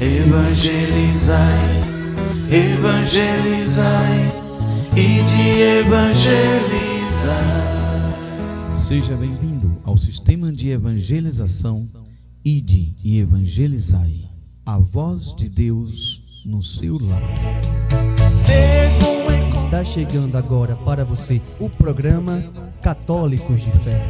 Evangelizai, evangelizai e de evangelizar. Seja bem-vindo ao sistema de evangelização Ide e Evangelizai, a voz de Deus no seu lar. Está chegando agora para você o programa Católicos de Fé.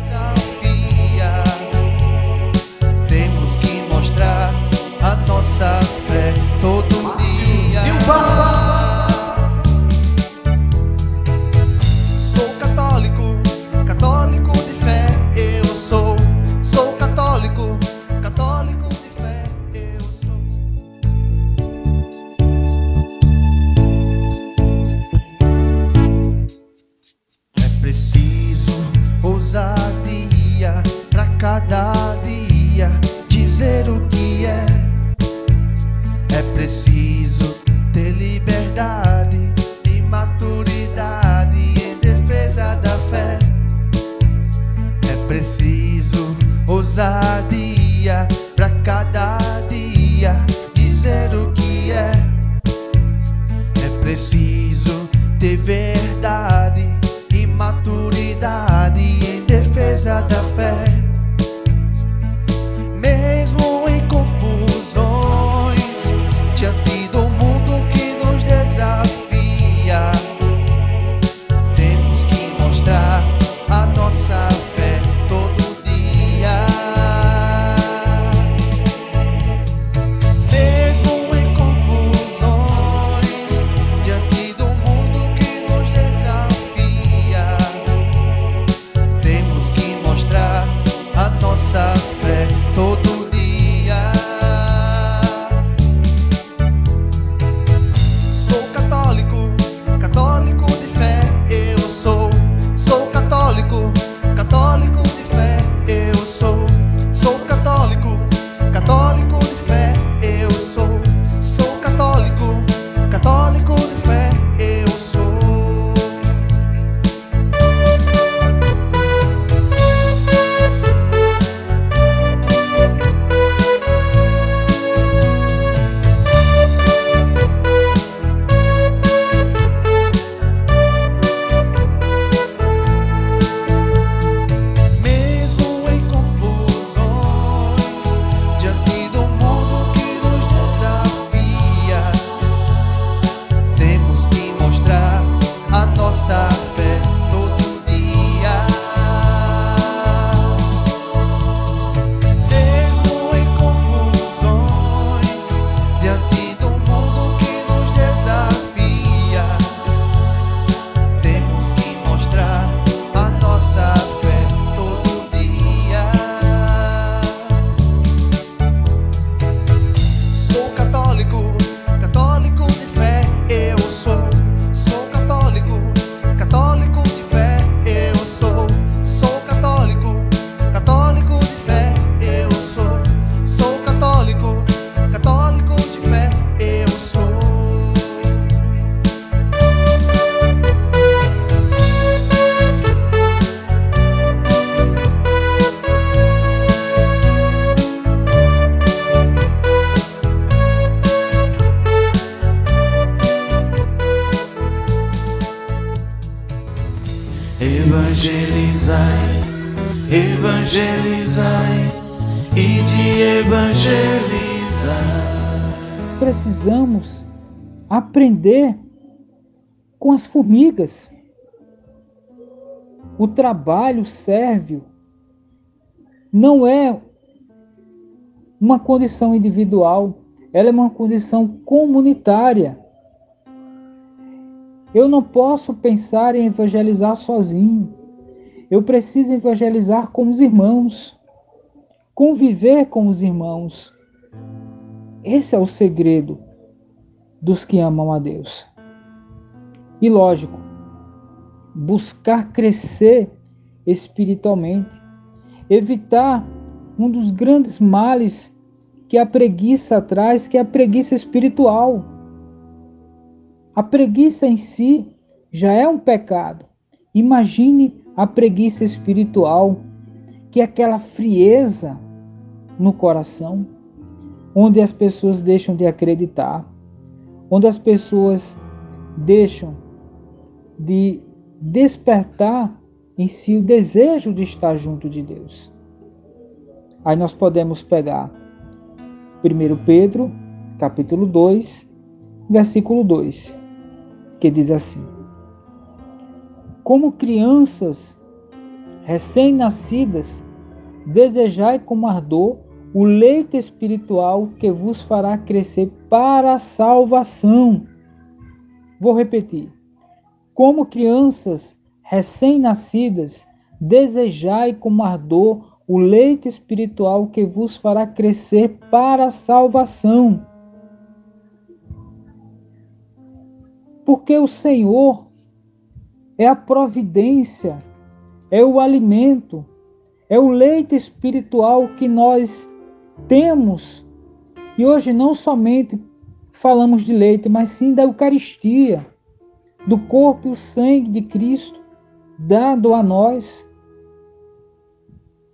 Aprender com as formigas. O trabalho sérvio não é uma condição individual, ela é uma condição comunitária. Eu não posso pensar em evangelizar sozinho. Eu preciso evangelizar com os irmãos, conviver com os irmãos. Esse é o segredo dos que amam a Deus. E lógico, buscar crescer espiritualmente, evitar um dos grandes males que a preguiça traz, que é a preguiça espiritual. A preguiça em si já é um pecado. Imagine a preguiça espiritual, que é aquela frieza no coração. onde as pessoas deixam de acreditar, onde as pessoas deixam de despertar em si o desejo de estar junto de Deus. Aí nós podemos pegar 1 Pedro, capítulo 2, versículo 2, que diz assim: Como crianças recém-nascidas, desejai com ardor o leite espiritual que vos fará crescer para a salvação. Vou repetir. Como crianças recém-nascidas, desejai com ardor o leite espiritual que vos fará crescer para a salvação. Porque o Senhor é a providência, é o alimento, é o leite espiritual que nós temos. E hoje não somente falamos de leite, mas sim da Eucaristia, do corpo e o sangue de Cristo dado a nós.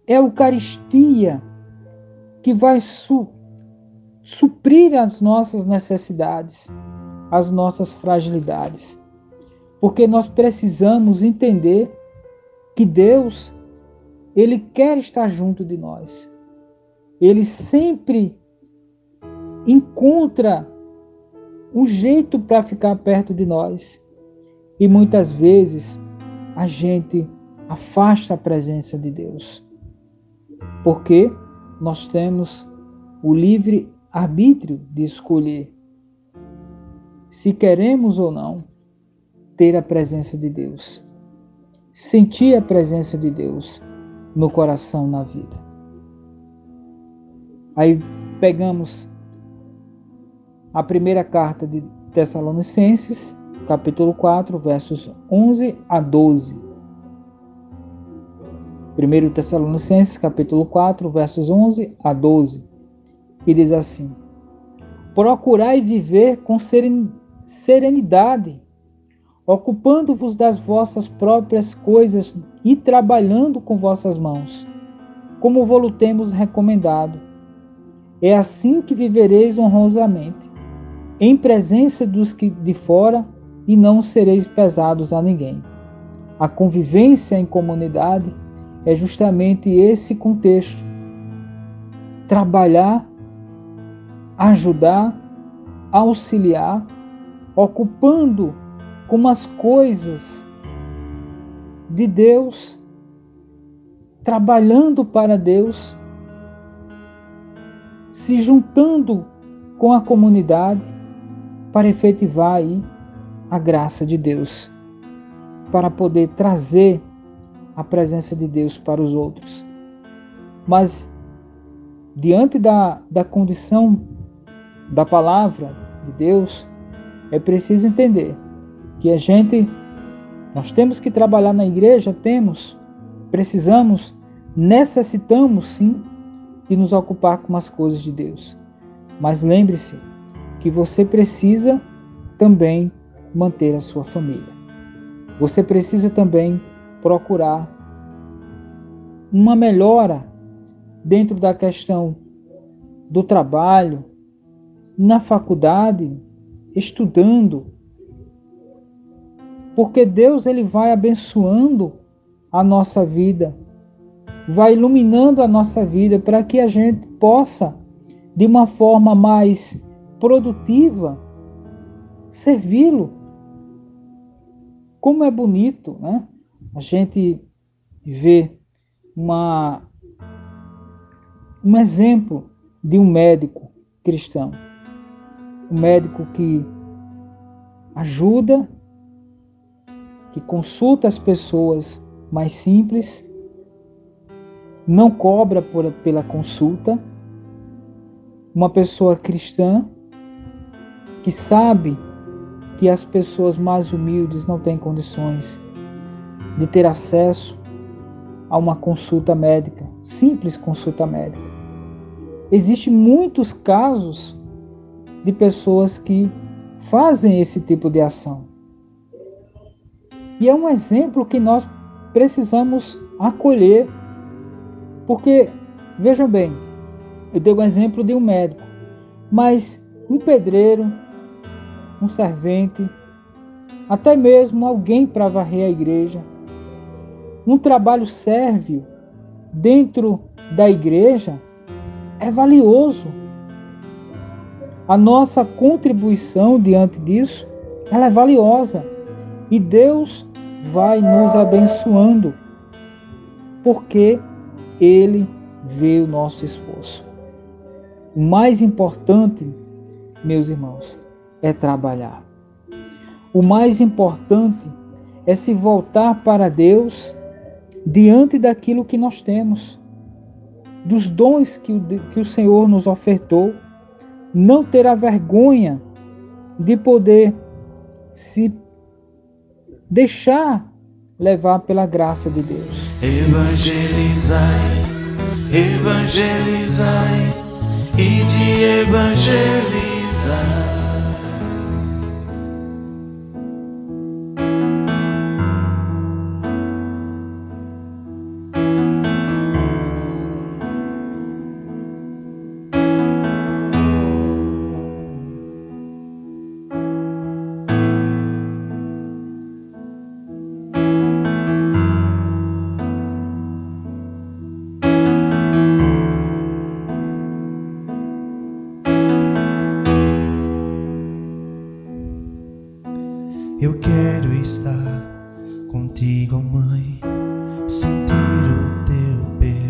É a Eucaristia que vai su suprir as nossas necessidades, as nossas fragilidades. Porque nós precisamos entender que Deus, Ele quer estar junto de nós ele sempre encontra um jeito para ficar perto de nós. E muitas vezes a gente afasta a presença de Deus. Porque nós temos o livre arbítrio de escolher se queremos ou não ter a presença de Deus, sentir a presença de Deus no coração, na vida. Aí pegamos a primeira carta de Tessalonicenses, capítulo 4, versos 11 a 12. 1 Tessalonicenses, capítulo 4, versos 11 a 12. E diz assim: Procurai viver com serenidade, ocupando-vos das vossas próprias coisas e trabalhando com vossas mãos, como vos temos recomendado é assim que vivereis honrosamente, em presença dos que de fora, e não sereis pesados a ninguém. A convivência em comunidade é justamente esse contexto. Trabalhar, ajudar, auxiliar, ocupando com as coisas de Deus, trabalhando para Deus se juntando com a comunidade para efetivar aí a graça de Deus, para poder trazer a presença de Deus para os outros. Mas, diante da, da condição da palavra de Deus, é preciso entender que a gente, nós temos que trabalhar na igreja, temos, precisamos, necessitamos sim de nos ocupar com as coisas de Deus. Mas lembre-se que você precisa também manter a sua família. Você precisa também procurar uma melhora dentro da questão do trabalho, na faculdade, estudando. Porque Deus ele vai abençoando a nossa vida vai iluminando a nossa vida para que a gente possa, de uma forma mais produtiva, servi-lo. Como é bonito, né? A gente vê uma, um exemplo de um médico cristão. Um médico que ajuda, que consulta as pessoas mais simples não cobra por, pela consulta, uma pessoa cristã que sabe que as pessoas mais humildes não têm condições de ter acesso a uma consulta médica, simples consulta médica. Existem muitos casos de pessoas que fazem esse tipo de ação. E é um exemplo que nós precisamos acolher porque, vejam bem, eu dei o um exemplo de um médico. Mas um pedreiro, um servente, até mesmo alguém para varrer a igreja, um trabalho sérvio dentro da igreja é valioso. A nossa contribuição diante disso, ela é valiosa. E Deus vai nos abençoando, porque Ele vê o nosso esforço. O mais importante, meus irmãos, é trabalhar. O mais importante é se voltar para Deus diante daquilo que nós temos, dos dons que o, que o Senhor nos ofertou, não ter a vergonha de poder se deixar levar pela graça de Deus. Evangelizai, evangelizai e de evangelizar. Eu quero estar contigo, mãe, sentir o teu perfume